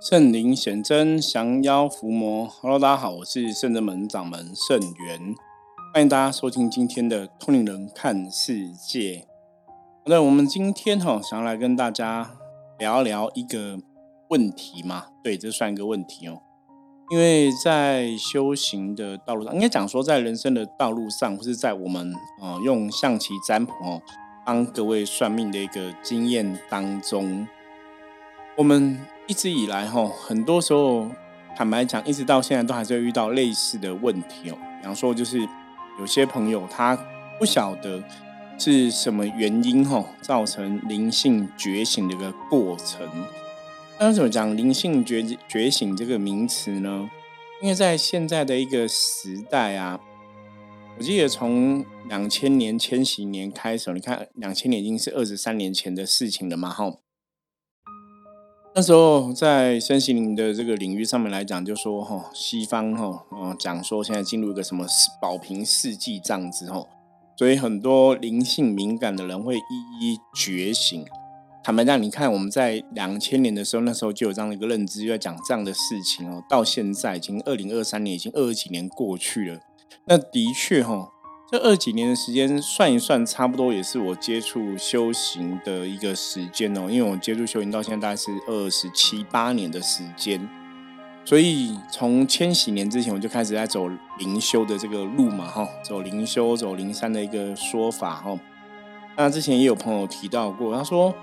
圣灵显真，降妖伏魔。Hello，大家好，我是圣真门掌门圣元，欢迎大家收听今天的通灵人看世界。那我们今天哈想要来跟大家聊聊一个问题嘛？对，这算一个问题哦。因为在修行的道路上，应该讲说在人生的道路上，或是在我们啊用象棋占卜哦帮各位算命的一个经验当中，我们。一直以来，哈，很多时候，坦白讲，一直到现在都还是会遇到类似的问题哦。比方说，就是有些朋友他不晓得是什么原因，哈，造成灵性觉醒的一个过程。那怎么讲灵性觉觉醒这个名词呢？因为在现在的一个时代啊，我记得从两千年千禧年开始，你看两千年已经是二十三年前的事情了嘛，哈。那时候在身心灵的这个领域上面来讲，就说哈，西方哈，嗯，讲说现在进入一个什么保平世纪这样子哈，所以很多灵性敏感的人会一一觉醒。坦白讲，你看我们在两千年的时候，那时候就有这样的一个认知，就在讲这样的事情哦。到现在已经二零二三年，已经二十几年过去了，那的确哈。这二几年的时间算一算，差不多也是我接触修行的一个时间哦。因为我接触修行到现在大概是二十七八年的时间，所以从千禧年之前我就开始在走灵修的这个路嘛，哈，走灵修、走灵山的一个说法，哈。那之前也有朋友提到过，他说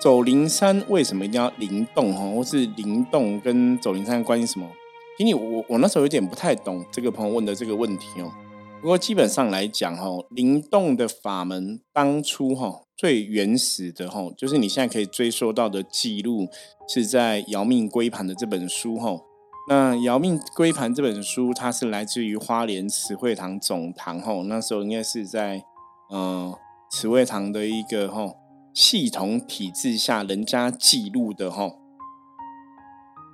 走灵山为什么一定要灵动，哈，或是灵动跟走灵山关系什么？其实我我那时候有点不太懂这个朋友问的这个问题哦。不过基本上来讲，哈，灵动的法门当初哈最原始的哈，就是你现在可以追溯到的记录，是在《姚命归盘》的这本书哈。那《姚命归盘》这本书，它是来自于花莲慈惠堂总堂哈，那时候应该是在嗯慈惠堂的一个哈系统体制下，人家记录的哈。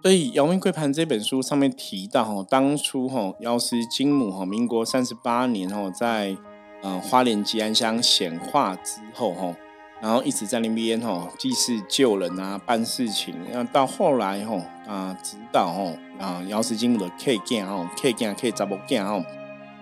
所以《姚明贵盘》这本书上面提到，哈，当初哈药师金母哈，民国三十八年哈，在嗯花莲吉安乡显化之后哈，然后一直在那边哈祭祀救人啊，办事情。那到后来哈啊，指导哈啊药师金母的 K 见哈 K 见 K 查某见哈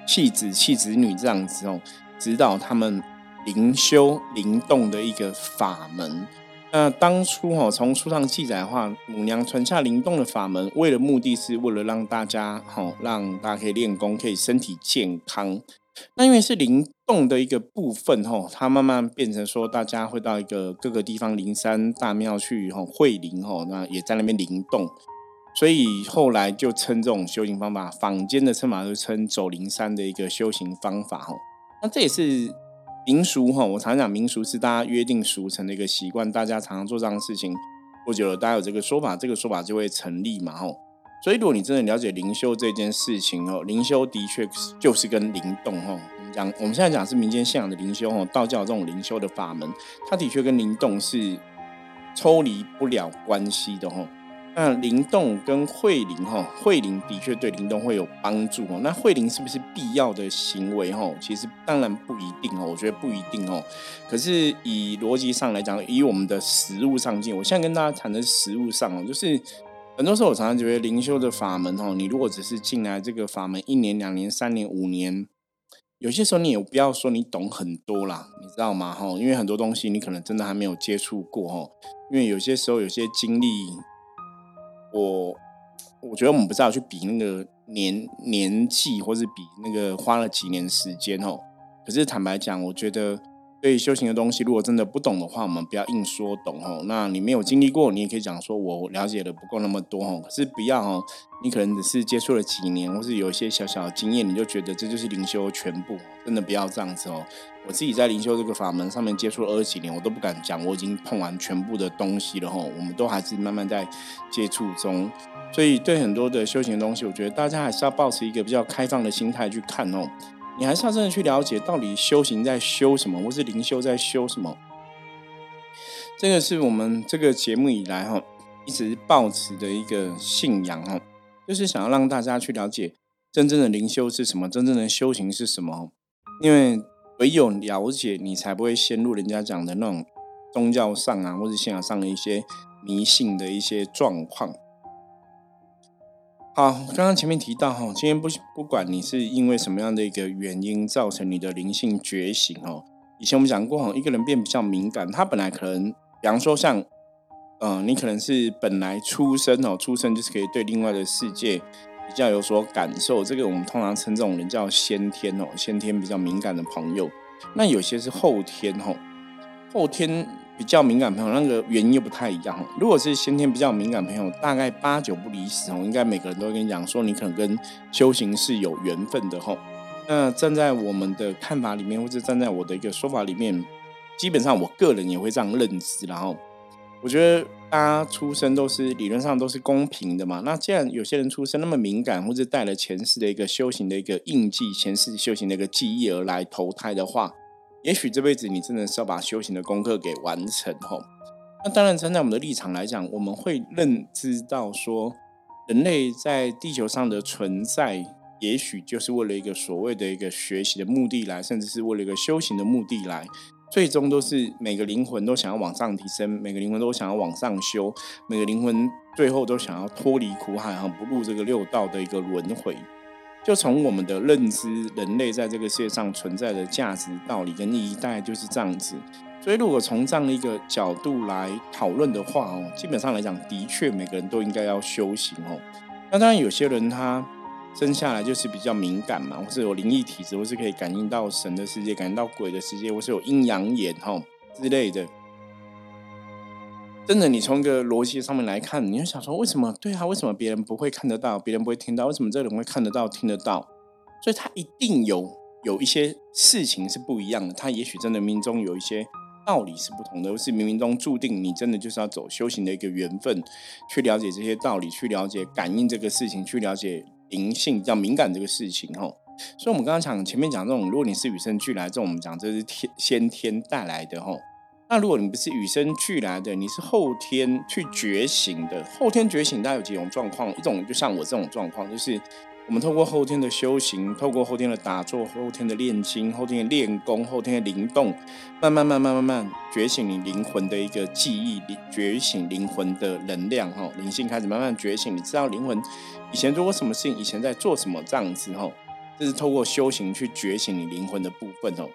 弃子弃子女这样子哦，指导他们灵修灵动的一个法门。那当初哈，从书上记载的话，母娘传下灵动的法门，为了目的是为了让大家哈，让大家可以练功，可以身体健康。那因为是灵动的一个部分哈，它慢慢变成说，大家会到一个各个地方灵山大庙去哈会灵哈，那也在那边灵动，所以后来就称这种修行方法，坊间的称法就称走灵山的一个修行方法哈。那这也是。民俗哈，我常常讲民俗是大家约定俗成的一个习惯，大家常常做这样的事情，过久了，大家有这个说法，这个说法就会成立嘛吼。所以如果你真的了解灵修这件事情哦，灵修的确就是跟灵动哈，讲我们现在讲是民间信仰的灵修哈，道教这种灵修的法门，它的确跟灵动是抽离不了关系的哈。那灵动跟慧灵哈，慧灵的确对灵动会有帮助哦。那慧灵是不是必要的行为哈？其实当然不一定哦，我觉得不一定哦。可是以逻辑上来讲，以我们的实物上进，我现在跟大家谈的实物上哦，就是很多时候我常常觉得灵修的法门哦，你如果只是进来这个法门一年、两年、三年、五年，有些时候你也不要说你懂很多啦，你知道吗？哈，因为很多东西你可能真的还没有接触过哈，因为有些时候有些经历。我我觉得我们不知道去比那个年年纪，或是比那个花了几年时间哦。可是坦白讲，我觉得对修行的东西，如果真的不懂的话，我们不要硬说懂哦。那你没有经历过，你也可以讲说我了解的不够那么多哦。可是不要哦，你可能只是接触了几年，或是有一些小小的经验，你就觉得这就是灵修全部，真的不要这样子哦。我自己在灵修这个法门上面接触了二十几年，我都不敢讲我已经碰完全部的东西了哈。我们都还是慢慢在接触中，所以对很多的修行的东西，我觉得大家还是要保持一个比较开放的心态去看哦。你还是要真的去了解到底修行在修什么，或是灵修在修什么。这个是我们这个节目以来哈一直保持的一个信仰哈，就是想要让大家去了解真正的灵修是什么，真正的修行是什么，因为。唯有了解，你才不会陷入人家讲的那种宗教上啊，或者信仰上的一些迷信的一些状况。好，刚刚前面提到哈，今天不不管你是因为什么样的一个原因造成你的灵性觉醒哦。以前我们讲过哈，一个人变比较敏感，他本来可能，比方说像，嗯，你可能是本来出生哦，出生就是可以对另外的世界比较有所感受，这个我们通常称这种人叫先天哦，先天比较敏感的朋友。那有些是后天哦，后天。比较敏感朋友，那个原因又不太一样。如果是先天比较敏感朋友，大概八九不离十哦，应该每个人都会跟你讲说，你可能跟修行是有缘分的吼。那站在我们的看法里面，或者站在我的一个说法里面，基本上我个人也会这样认知。然后，我觉得大家出生都是理论上都是公平的嘛。那既然有些人出生那么敏感，或者带了前世的一个修行的一个印记，前世修行的一个记忆而来投胎的话。也许这辈子你真的是要把修行的功课给完成吼。那当然，站在我们的立场来讲，我们会认知到说，人类在地球上的存在，也许就是为了一个所谓的一个学习的目的来，甚至是为了一个修行的目的来，最终都是每个灵魂都想要往上提升，每个灵魂都想要往上修，每个灵魂最后都想要脱离苦海，哈，不入这个六道的一个轮回。就从我们的认知，人类在这个世界上存在的价值、道理跟意义，大概就是这样子。所以，如果从这样的一个角度来讨论的话，哦，基本上来讲，的确每个人都应该要修行哦。那当然，有些人他生下来就是比较敏感嘛，或是有灵异体质，或是可以感应到神的世界、感应到鬼的世界，或是有阴阳眼哈之类的。真的，你从一个逻辑上面来看，你就想说，为什么？对啊，为什么别人不会看得到，别人不会听到？为什么这个人会看得到、听得到？所以他一定有有一些事情是不一样的。他也许真的命中有一些道理是不同的，或是冥冥中注定你真的就是要走修行的一个缘分，去了解这些道理，去了解感应这个事情，去了解灵性比较敏感这个事情。吼，所以我们刚刚讲前面讲这种，如果你是与生俱来，这种我们讲这是天先天带来的，吼。那如果你不是与生俱来的，你是后天去觉醒的。后天觉醒，它有几种状况，一种就像我这种状况，就是我们透过后天的修行，透过后天的打坐，后天的炼金，后天的练功，后天的灵动，慢慢慢慢慢慢觉醒你灵魂的一个记忆，觉醒灵魂的能量，哈，灵性开始慢慢觉醒。你知道灵魂以前做过什么事情，以前在做什么这样子，哈，这是透过修行去觉醒你灵魂的部分，哦。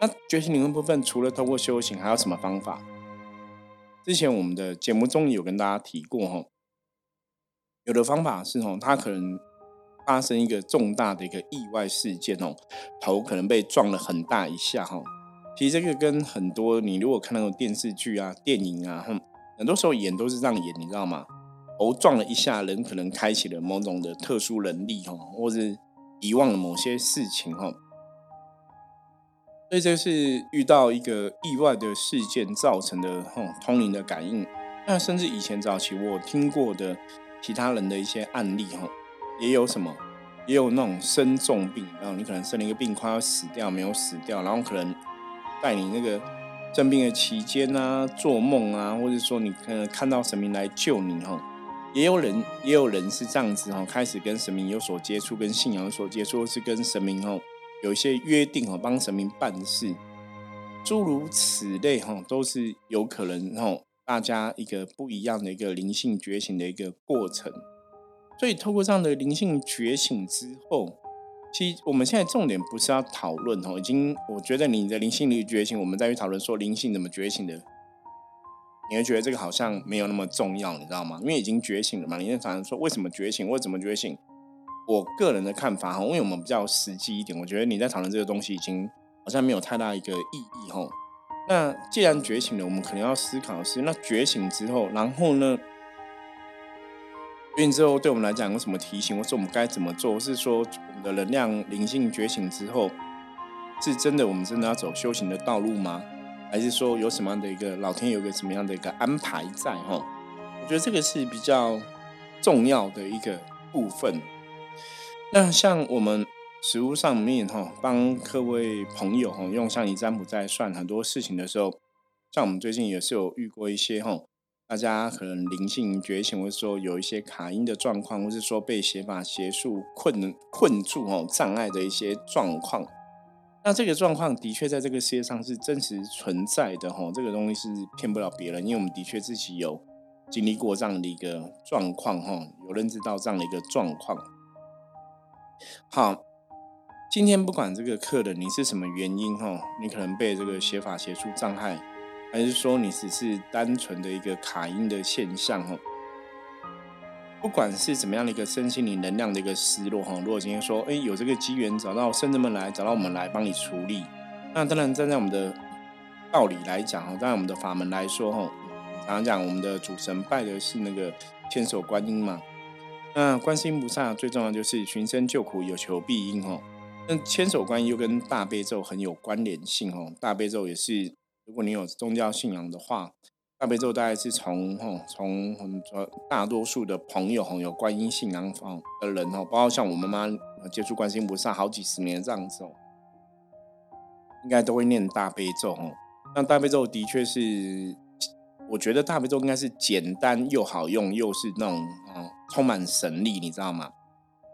那觉醒灵魂部分，除了通过修行，还有什么方法？之前我们的节目中有跟大家提过哈，有的方法是哦，他可能发生一个重大的一个意外事件哦，头可能被撞了很大一下哈。其实这个跟很多你如果看那种电视剧啊、电影啊，很多时候演都是这样演，你知道吗？头撞了一下，人可能开启了某种的特殊能力哈，或是遗忘了某些事情哈。所以这是遇到一个意外的事件造成的哈通灵的感应。那甚至以前早期我听过的其他人的一些案例哈，也有什么，也有那种生重病，然后你可能生了一个病，快要死掉，没有死掉，然后可能在你那个生病的期间啊，做梦啊，或者说你可能看到神明来救你哈，也有人也有人是这样子哈，开始跟神明有所接触，跟信仰有所接触，是跟神明哈。有一些约定哦，帮神明办事，诸如此类哈，都是有可能哈，大家一个不一样的一个灵性觉醒的一个过程。所以透过这样的灵性觉醒之后，其实我们现在重点不是要讨论哈，已经我觉得你的灵性力觉醒，我们再去讨论说灵性怎么觉醒的，你会觉得这个好像没有那么重要，你知道吗？因为已经觉醒了嘛。你在讨论说为什么觉醒，或怎么觉醒？我个人的看法哈，因为我们比较实际一点，我觉得你在讨论这个东西已经好像没有太大一个意义哈。那既然觉醒了，我们可能要思考的是，那觉醒之后，然后呢？觉醒之后对我们来讲有什么提醒，或是我们该怎么做？是说我们的能量灵性觉醒之后，是真的我们真的要走修行的道路吗？还是说有什么样的一个老天有个什么样的一个安排在哈？我觉得这个是比较重要的一个部分。那像我们实物上面哈，帮各位朋友哈用象棋占卜在算很多事情的时候，像我们最近也是有遇过一些哈，大家可能灵性觉醒，或者说有一些卡音的状况，或是说被邪法邪术困困住哦，障碍的一些状况。那这个状况的确在这个世界上是真实存在的哈，这个东西是骗不了别人，因为我们的确自己有经历过这样的一个状况哈，有认知到这样的一个状况。好，今天不管这个客人你是什么原因哈，你可能被这个写法写出障碍，还是说你只是单纯的一个卡音的现象哈。不管是怎么样的一个身心灵能量的一个失落哈，如果今天说哎有这个机缘找到圣人们来找到我们来帮你处理，那当然站在我们的道理来讲哈，站在我们的法门来说哈，常常讲我们的主神拜的是那个千手观音嘛，那观世音菩萨最重要就是寻声救苦有求必应哦，那千手观音又跟大悲咒很有关联性哦，大悲咒也是如果你有宗教信仰的话。大悲咒大概是从吼从很多大多数的朋友吼有观音信仰方的人哦，包括像我妈妈接触观音菩萨好几十年这样子哦，应该都会念大悲咒哦。那大悲咒的确是，我觉得大悲咒应该是简单又好用，又是那种啊充满神力，你知道吗？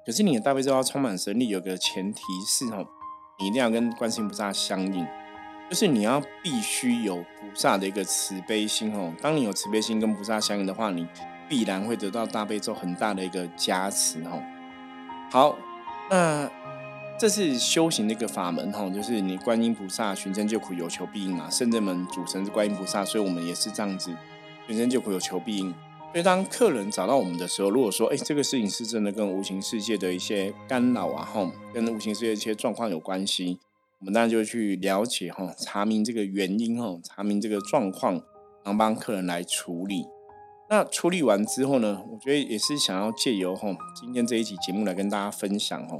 可是你的大悲咒要充满神力，有个前提是哦，你一定要跟观音菩萨相应。就是你要必须有菩萨的一个慈悲心哦。当你有慈悲心跟菩萨相应的话，你必然会得到大悲咒很大的一个加持哦。好，那这是修行的一个法门哈，就是你观音菩萨寻真救苦有求必应嘛。圣人门主神是观音菩萨，所以我们也是这样子寻真救苦有求必应。所以当客人找到我们的时候，如果说哎这个事情是真的跟无形世界的一些干扰啊哈，跟无形世界的一些状况有关系。我们当然就去了解哈，查明这个原因哈，查明这个状况，然后帮客人来处理。那处理完之后呢，我觉得也是想要借由哈今天这一集节目来跟大家分享哈。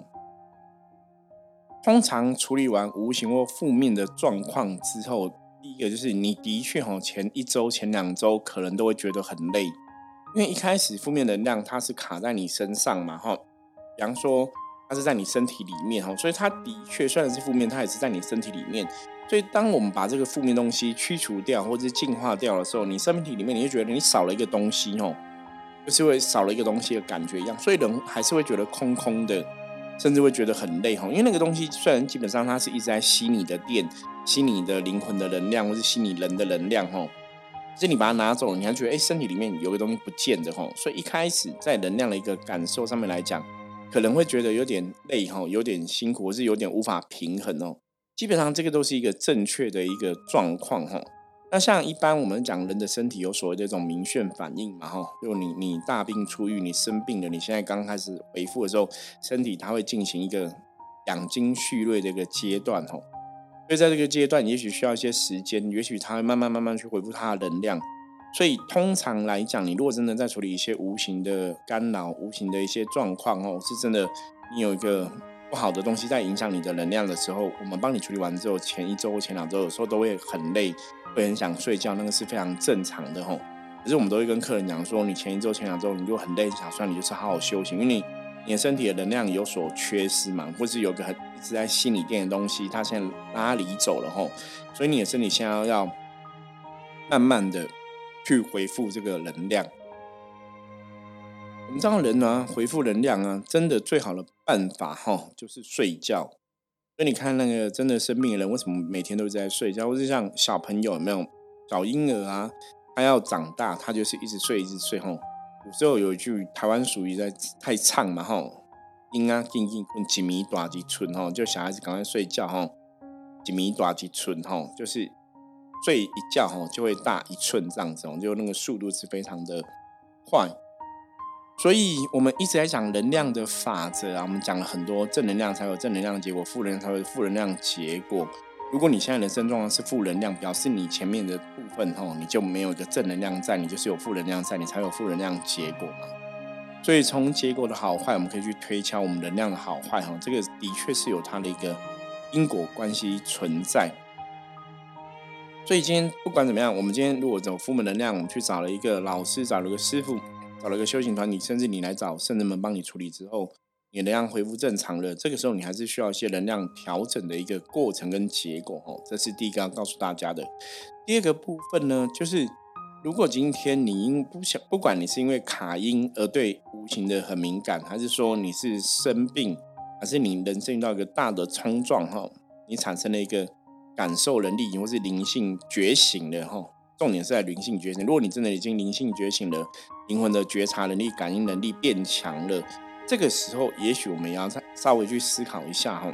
通常处理完无形或负面的状况之后，第一个就是你的确哈前一周、前两周可能都会觉得很累，因为一开始负面能量它是卡在你身上嘛哈，比方说。它是在你身体里面哈，所以它的确虽然是负面，它也是在你身体里面。所以当我们把这个负面东西驱除掉或者是净化掉的时候，你身体里面你就觉得你少了一个东西哦，就是会少了一个东西的感觉一样。所以人还是会觉得空空的，甚至会觉得很累哈。因为那个东西虽然基本上它是一直在吸你的电、吸你的灵魂的能量，或是吸你人的能量哈，是你把它拿走了，你还觉得哎身体里面有个东西不见的哈。所以一开始在能量的一个感受上面来讲。可能会觉得有点累哈，有点辛苦，或是有点无法平衡哦。基本上这个都是一个正确的一个状况哈。那像一般我们讲人的身体有所谓的这种明眩反应嘛哈，就你你大病初愈，你生病了，你现在刚开始恢复的时候，身体它会进行一个养精蓄锐的一个阶段哈。所以在这个阶段，也许需要一些时间，也许它会慢慢慢慢去恢复它的能量。所以通常来讲，你如果真的在处理一些无形的干扰、无形的一些状况哦，是真的你有一个不好的东西在影响你的能量的时候，我们帮你处理完之后，前一周、前两周有时候都会很累，会很想睡觉，那个是非常正常的吼。可是我们都会跟客人讲说，你前一周、前两周你就很累，想算你就是好好休息，因为你你的身体的能量有所缺失嘛，或是有个很一直在心里垫的东西，它现在拉离走了吼，所以你的身体现在要慢慢的。去回复这个能量。我们这样人呢，回复能量啊，真的最好的办法哈，就是睡觉。所以你看那个真的生病的人，为什么每天都在睡觉？或是像小朋友有没有小婴儿啊？他要长大，他就是一直睡，一直睡。吼，有时候有一句台湾俗语在太唱嘛，吼，婴啊，静静困，几米大几寸，吼，就小孩子赶快睡觉，吼，几米大几寸，吼，就是。睡一觉吼就会大一寸这样子，就那个速度是非常的快。所以我们一直在讲能量的法则啊，我们讲了很多正能量才有正能量结果，负能量才有负能量结果。如果你现在人生状况是负能量，表示你前面的部分吼你就没有一个正能量在，你就是有负能量在，你才有负能量结果嘛。所以从结果的好坏，我们可以去推敲我们能量的好坏哈，这个的确是有它的一个因果关系存在。所以今天不管怎么样，我们今天如果走负能量，我们去找了一个老师，找了个师傅，找了个修行团体，甚至你来找圣人们帮你处理之后，你能量恢复正常了。这个时候你还是需要一些能量调整的一个过程跟结果哦。这是第一个要告诉大家的。第二个部分呢，就是如果今天你因不想，不管你是因为卡音而对无形的很敏感，还是说你是生病，还是你人生遇到一个大的冲撞哈，你产生了一个。感受能力或是灵性觉醒的哈，重点是在灵性觉醒。如果你真的已经灵性觉醒了，灵魂的觉察能力、感应能力变强了，这个时候，也许我们要再稍微去思考一下哈，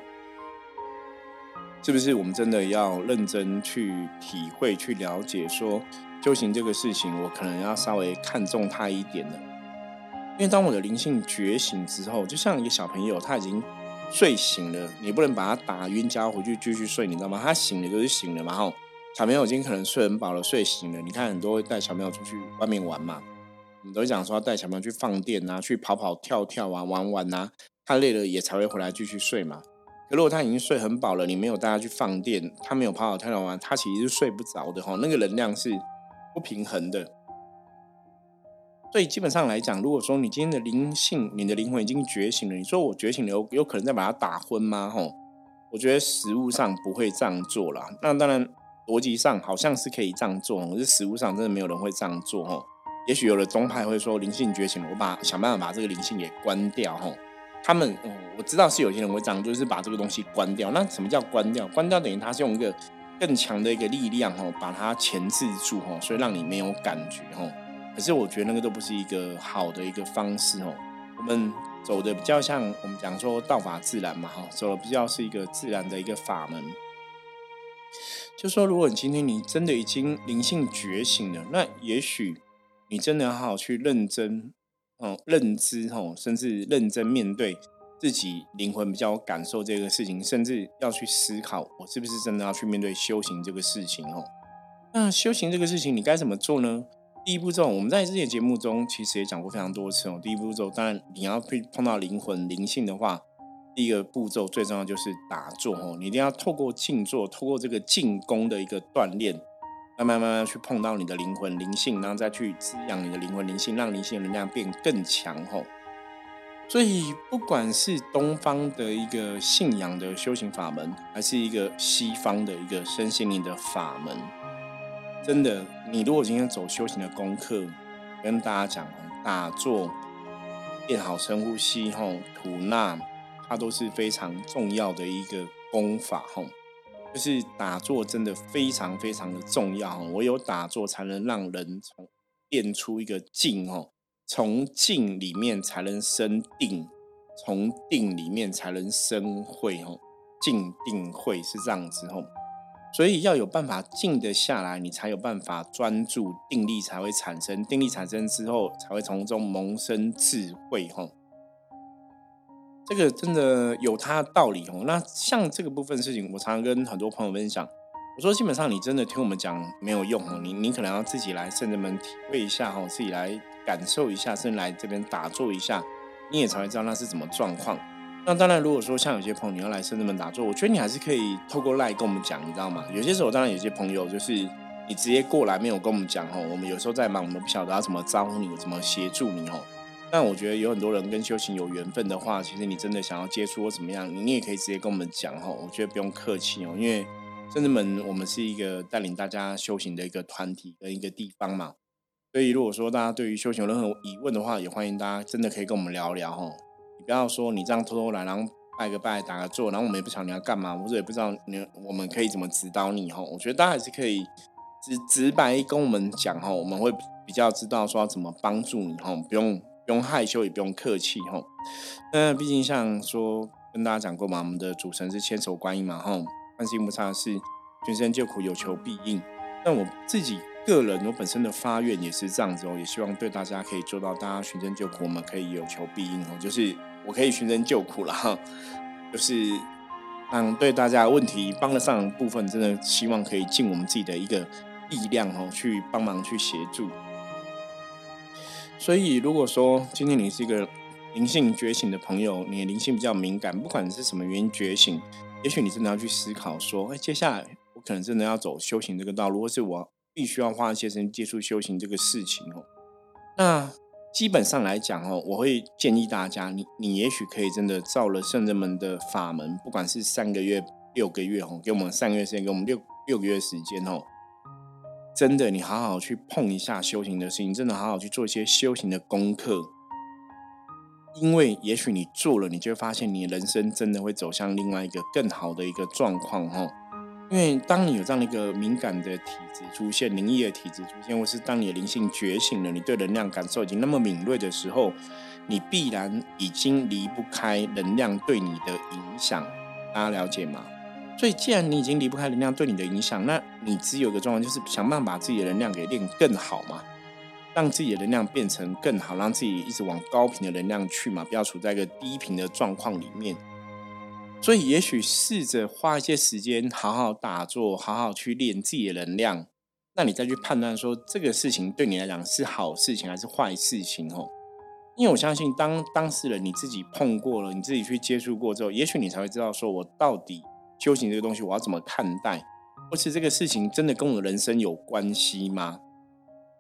是不是我们真的要认真去体会、去了解，说修行这个事情，我可能要稍微看重它一点了。因为当我的灵性觉醒之后，就像一个小朋友，他已经睡醒了，你不能把他打晕，叫回去继续睡，你知道吗？他醒了就是醒了嘛。哈，小朋友已经可能睡很饱了，睡醒了。你看很多会带小朋友出去外面玩嘛，我们都讲说带小朋友去放电啊，去跑跑跳跳啊，玩玩啊，他累了也才会回来继续睡嘛。可如果他已经睡很饱了，你没有带他去放电，他没有跑跑跳跳玩，他其实是睡不着的哈，那个能量是不平衡的。所以基本上来讲，如果说你今天的灵性、你的灵魂已经觉醒了，你说我觉醒了，有有可能再把它打昏吗？吼，我觉得实物上不会这样做啦。那当然，逻辑上好像是可以这样做，可是实物上真的没有人会这样做。吼，也许有的宗派会说灵性觉醒了，我把想办法把这个灵性给关掉。吼，他们我知道是有些人会这样，就是把这个东西关掉。那什么叫关掉？关掉等于他是用一个更强的一个力量，吼，把它钳制住，吼，所以让你没有感觉，吼。可是我觉得那个都不是一个好的一个方式哦。我们走的比较像我们讲说道法自然嘛，哈，走的比较是一个自然的一个法门。就说如果你今天你真的已经灵性觉醒了，那也许你真的要好好去认真哦，认知哦，甚至认真面对自己灵魂比较感受这个事情，甚至要去思考我是不是真的要去面对修行这个事情哦。那修行这个事情你该怎么做呢？第一步骤，我们在之前节目中其实也讲过非常多次哦。第一步骤，当然你要去碰到灵魂灵性的话，第一个步骤最重要就是打坐哦。你一定要透过静坐，透过这个静功的一个锻炼，慢慢慢慢去碰到你的灵魂灵性，然后再去滋养你的灵魂灵性，让灵性能量变更强吼。所以，不管是东方的一个信仰的修行法门，还是一个西方的一个身心灵的法门。真的，你如果今天走修行的功课，跟大家讲打坐、练好深呼吸、吼吐纳，它都是非常重要的一个功法，吼，就是打坐真的非常非常的重要，唯有打坐才能让人从练出一个静，哦，从静里面才能生定，从定里面才能生慧，哦，静定慧是这样子，哦。所以要有办法静得下来，你才有办法专注，定力才会产生。定力产生之后，才会从中萌生智慧。吼，这个真的有它的道理。哦，那像这个部分事情，我常常跟很多朋友分享。我说，基本上你真的听我们讲没有用。哦，你你可能要自己来圣人们体会一下。吼，自己来感受一下，甚至来这边打坐一下，你也才会知道那是什么状况。那当然，如果说像有些朋友你要来深圳门打坐，我觉得你还是可以透过赖跟我们讲，你知道吗？有些时候当然有些朋友就是你直接过来没有跟我们讲哦，我们有时候在忙，我们不晓得要怎么招呼你，怎么协助你哦。但我觉得有很多人跟修行有缘分的话，其实你真的想要接触或怎么样，你也可以直接跟我们讲哦。我觉得不用客气哦，因为深圳门我们是一个带领大家修行的一个团体跟一个地方嘛。所以如果说大家对于修行有任何疑问的话，也欢迎大家真的可以跟我们聊聊哦。不要说你这样偷偷来，然后拜个拜、打个坐，然后我们也不晓得你要干嘛，或者也不知道你我们可以怎么指导你哈。我觉得大家还是可以直直白跟我们讲哈，我们会比较知道说要怎么帮助你哈，不用不用害羞，也不用客气哈。那毕竟像说跟大家讲过嘛，我们的主神是千手观音嘛哈，观世音菩萨是全身救苦有求必应。那我自己个人我本身的发愿也是这样子哦，也希望对大家可以做到，大家寻真救苦，我们可以有求必应哦，就是。我可以寻声救苦了哈，就是让对大家问题帮得上部分，真的希望可以尽我们自己的一个力量哦，去帮忙去协助。所以如果说今天你是一个灵性觉醒的朋友，你的灵性比较敏感，不管是什么原因觉醒，也许你真的要去思考说，哎，接下来我可能真的要走修行这个道路，或是我必须要花一些时间接触修行这个事情哦。那。基本上来讲哦，我会建议大家，你你也许可以真的照了圣人们的法门，不管是三个月、六个月哦，给我们三个月时间，给我们六六个月时间哦，真的你好好去碰一下修行的事情，真的好好去做一些修行的功课，因为也许你做了，你就会发现你人生真的会走向另外一个更好的一个状况哈。因为当你有这样的一个敏感的体质出现，灵异的体质出现，或是当你的灵性觉醒了，你对能量感受已经那么敏锐的时候，你必然已经离不开能量对你的影响。大家了解吗？所以，既然你已经离不开能量对你的影响，那你只有一个状况，就是想办法把自己的能量给练更好嘛，让自己的能量变成更好，让自己一直往高频的能量去嘛，不要处在一个低频的状况里面。所以，也许试着花一些时间，好好打坐，好好去练自己的能量，那你再去判断说这个事情对你来讲是好事情还是坏事情哦。因为我相信，当当事人你自己碰过了，你自己去接触过之后，也许你才会知道，说我到底修行这个东西我要怎么看待，或是这个事情真的跟我的人生有关系吗？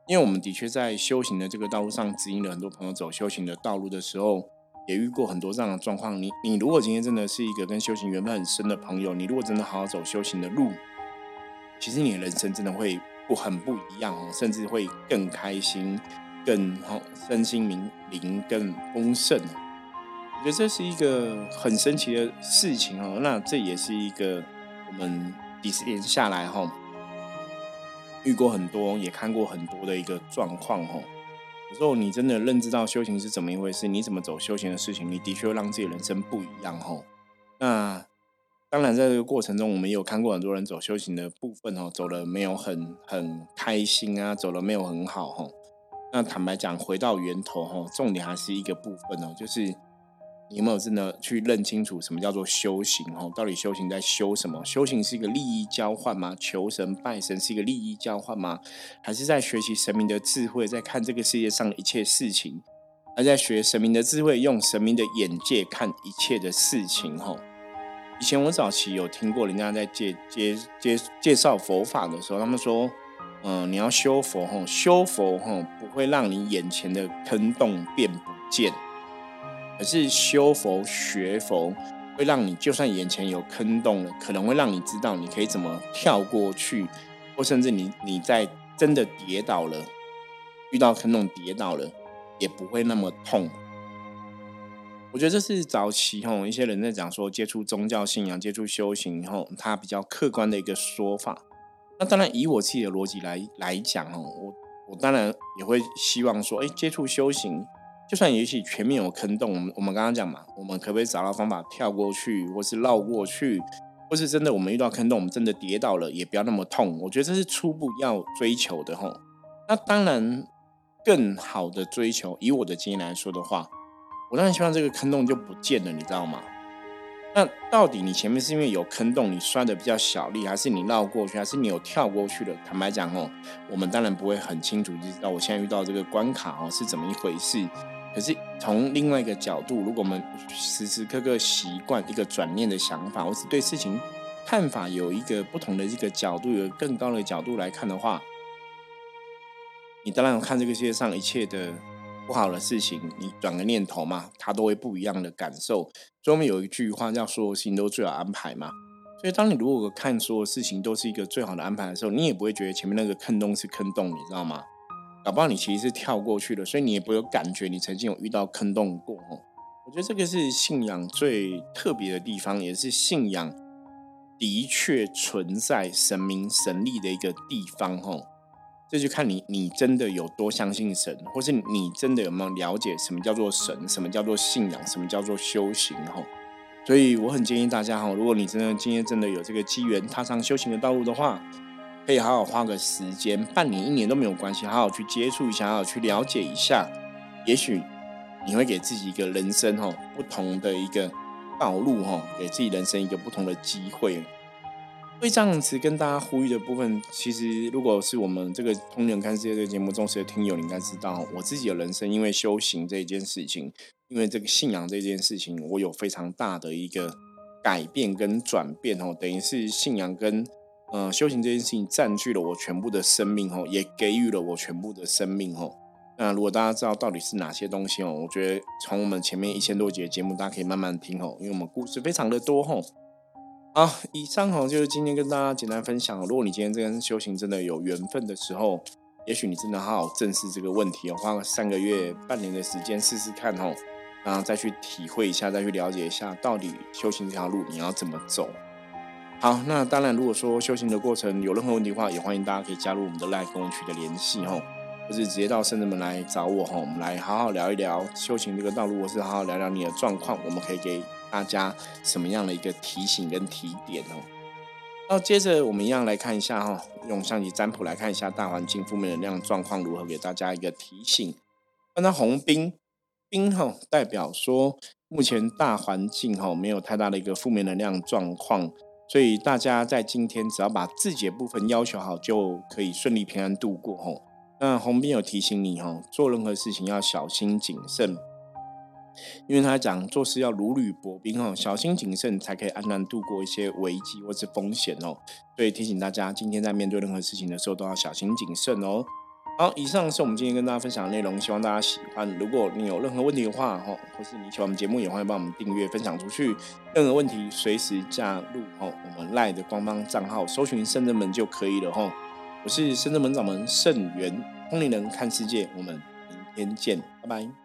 因为我们的确在修行的这个道路上，指引了很多朋友走修行的道路的时候。也遇过很多这样的状况。你你如果今天真的是一个跟修行缘分很深的朋友，你如果真的好好走修行的路，其实你的人生真的会不很不一样哦，甚至会更开心、更身心灵灵更丰盛。我觉得这是一个很神奇的事情哦。那这也是一个我们几十年下来哈，遇过很多，也看过很多的一个状况哦。有时候你真的认知到修行是怎么一回事，你怎么走修行的事情，你的确会让自己人生不一样哈。那当然，在这个过程中，我们也有看过很多人走修行的部分哦，走了没有很很开心啊，走了没有很好哈。那坦白讲，回到源头哈，重点还是一个部分哦，就是。有没有真的去认清楚什么叫做修行？哦，到底修行在修什么？修行是一个利益交换吗？求神拜神是一个利益交换吗？还是在学习神明的智慧，在看这个世界上的一切事情？而在学神明的智慧，用神明的眼界看一切的事情？吼，以前我早期有听过人家在介介介介绍佛法的时候，他们说，嗯，你要修佛，吼，修佛，吼，不会让你眼前的坑洞变不见。可是修佛学佛，会让你就算眼前有坑洞了，可能会让你知道你可以怎么跳过去，或甚至你你在真的跌倒了，遇到坑洞跌倒了，也不会那么痛。我觉得这是早期吼一些人在讲说接触宗教信仰、接触修行以后，他比较客观的一个说法。那当然以我自己的逻辑来来讲哦，我我当然也会希望说，哎，接触修行。就算也许全面有坑洞，我们我们刚刚讲嘛，我们可不可以找到方法跳过去，或是绕过去，或是真的我们遇到坑洞，我们真的跌倒了也不要那么痛。我觉得这是初步要追求的吼。那当然，更好的追求，以我的经验来说的话，我当然希望这个坑洞就不见了，你知道吗？那到底你前面是因为有坑洞，你摔的比较小力，还是你绕过去，还是你有跳过去的？坦白讲哦，我们当然不会很清楚就知道我现在遇到这个关卡哦是怎么一回事。可是从另外一个角度，如果我们时时刻刻习惯一个转念的想法，或是对事情看法有一个不同的一个角度，有更高的角度来看的话，你当然看这个世界上一切的不好的事情，你转个念头嘛，它都会不一样的感受。所以我们有一句话叫“所有事情都最好安排”嘛。所以当你如果看所有事情都是一个最好的安排的时候，你也不会觉得前面那个坑洞是坑洞，你知道吗？搞不好你其实是跳过去的，所以你也不有感觉，你曾经有遇到坑洞过哦。我觉得这个是信仰最特别的地方，也是信仰的确存在神明神力的一个地方哦。这就看你你真的有多相信神，或是你真的有没有了解什么叫做神，什么叫做信仰，什么叫做修行哦。所以我很建议大家哈，如果你真的今天真的有这个机缘踏上修行的道路的话。可以好好花个时间，半年、一年都没有关系，好好去接触一下，好好去了解一下，也许你会给自己一个人生哈不同的一个道路哈，给自己人生一个不同的机会。所以这样子跟大家呼吁的部分，其实如果是我们这个《通人看世界》这个节目忠实的听友，你应该知道，我自己的人生因为修行这件事情，因为这个信仰这件事情，我有非常大的一个改变跟转变哦，等于是信仰跟。嗯，修行这件事情占据了我全部的生命吼，也给予了我全部的生命吼。那如果大家知道到底是哪些东西哦，我觉得从我们前面一千多集节目，大家可以慢慢听吼，因为我们故事非常的多吼。好，以上哦就是今天跟大家简单分享。如果你今天这跟修行真的有缘分的时候，也许你真的好好正视这个问题哦，花个三个月、半年的时间试试看吼，然后再去体会一下，再去了解一下，到底修行这条路你要怎么走。好，那当然，如果说修行的过程有任何问题的话，也欢迎大家可以加入我们的 Line 跟我取得联系哦，或是直接到圣人门来找我哈，我们来好好聊一聊修行这个道路，或是好好聊聊你的状况，我们可以给大家什么样的一个提醒跟提点哦。那接着我们一样来看一下哈，用象棋占卜来看一下大环境负面能量状况如何，给大家一个提醒。看到红兵兵哈，代表说目前大环境哈没有太大的一个负面能量状况。所以大家在今天只要把自己的部分要求好，就可以顺利平安度过吼。那红兵有提醒你吼，做任何事情要小心谨慎，因为他讲做事要如履薄冰哦，小心谨慎才可以安然度过一些危机或是风险哦。所以提醒大家，今天在面对任何事情的时候都要小心谨慎哦。好，以上是我们今天跟大家分享的内容，希望大家喜欢。如果你有任何问题的话，哈，或是你喜欢我们节目，也欢迎帮我们订阅、分享出去。任何问题随时加入哈我们赖的官方账号，搜寻圣人门就可以了哈。我是圣人门掌门盛元，通灵人看世界，我们明天见，拜拜。